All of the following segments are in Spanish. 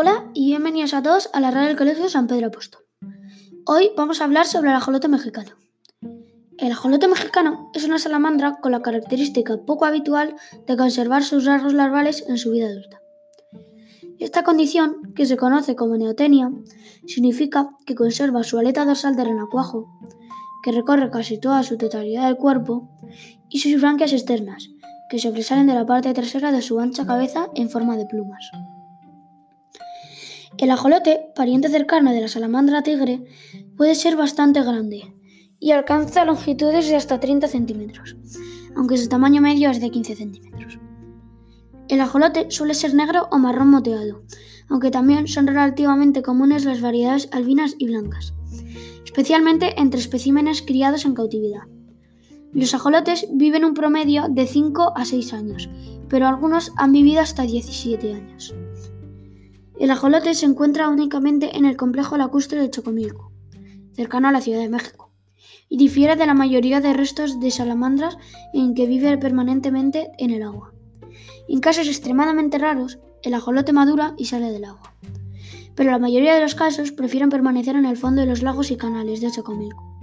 Hola y bienvenidos a todos a la radio del Colegio San Pedro Apóstol. Hoy vamos a hablar sobre el ajolote mexicano. El ajolote mexicano es una salamandra con la característica poco habitual de conservar sus rasgos larvales en su vida adulta. Esta condición, que se conoce como neotenia, significa que conserva su aleta dorsal de renacuajo, que recorre casi toda su totalidad del cuerpo, y sus branquias externas, que sobresalen de la parte trasera de su ancha cabeza en forma de plumas. El ajolote, pariente cercano de la salamandra tigre, puede ser bastante grande y alcanza longitudes de hasta 30 centímetros, aunque su tamaño medio es de 15 centímetros. El ajolote suele ser negro o marrón moteado, aunque también son relativamente comunes las variedades albinas y blancas, especialmente entre especímenes criados en cautividad. Los ajolotes viven un promedio de 5 a 6 años, pero algunos han vivido hasta 17 años. El ajolote se encuentra únicamente en el complejo lacustre de Chocomilco, cercano a la Ciudad de México, y difiere de la mayoría de restos de salamandras en que vive permanentemente en el agua. En casos extremadamente raros, el ajolote madura y sale del agua, pero la mayoría de los casos prefieren permanecer en el fondo de los lagos y canales de Chocomilco.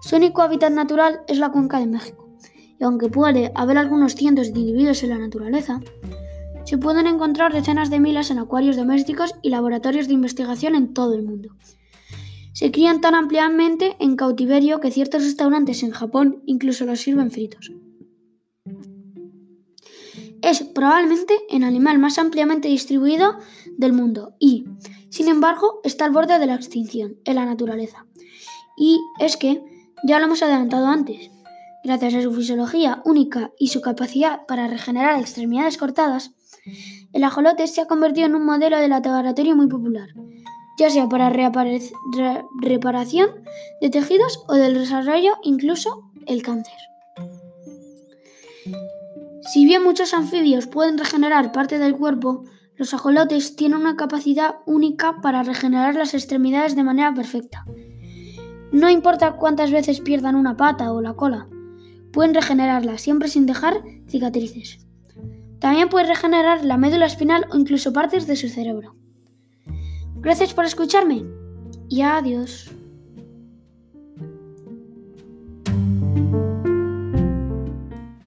Su único hábitat natural es la cuenca de México, y aunque puede haber algunos cientos de individuos en la naturaleza, se pueden encontrar decenas de miles en acuarios domésticos y laboratorios de investigación en todo el mundo. Se crían tan ampliamente en cautiverio que ciertos restaurantes en Japón incluso los sirven fritos. Es probablemente el animal más ampliamente distribuido del mundo y, sin embargo, está al borde de la extinción en la naturaleza. Y es que ya lo hemos adelantado antes. Gracias a su fisiología única y su capacidad para regenerar extremidades cortadas, el ajolote se ha convertido en un modelo de laboratorio muy popular, ya sea para reparación de tejidos o del desarrollo, incluso el cáncer. Si bien muchos anfibios pueden regenerar parte del cuerpo, los ajolotes tienen una capacidad única para regenerar las extremidades de manera perfecta. No importa cuántas veces pierdan una pata o la cola, pueden regenerarla siempre sin dejar cicatrices. También pueden regenerar la médula espinal o incluso partes de su cerebro. Gracias por escucharme y adiós.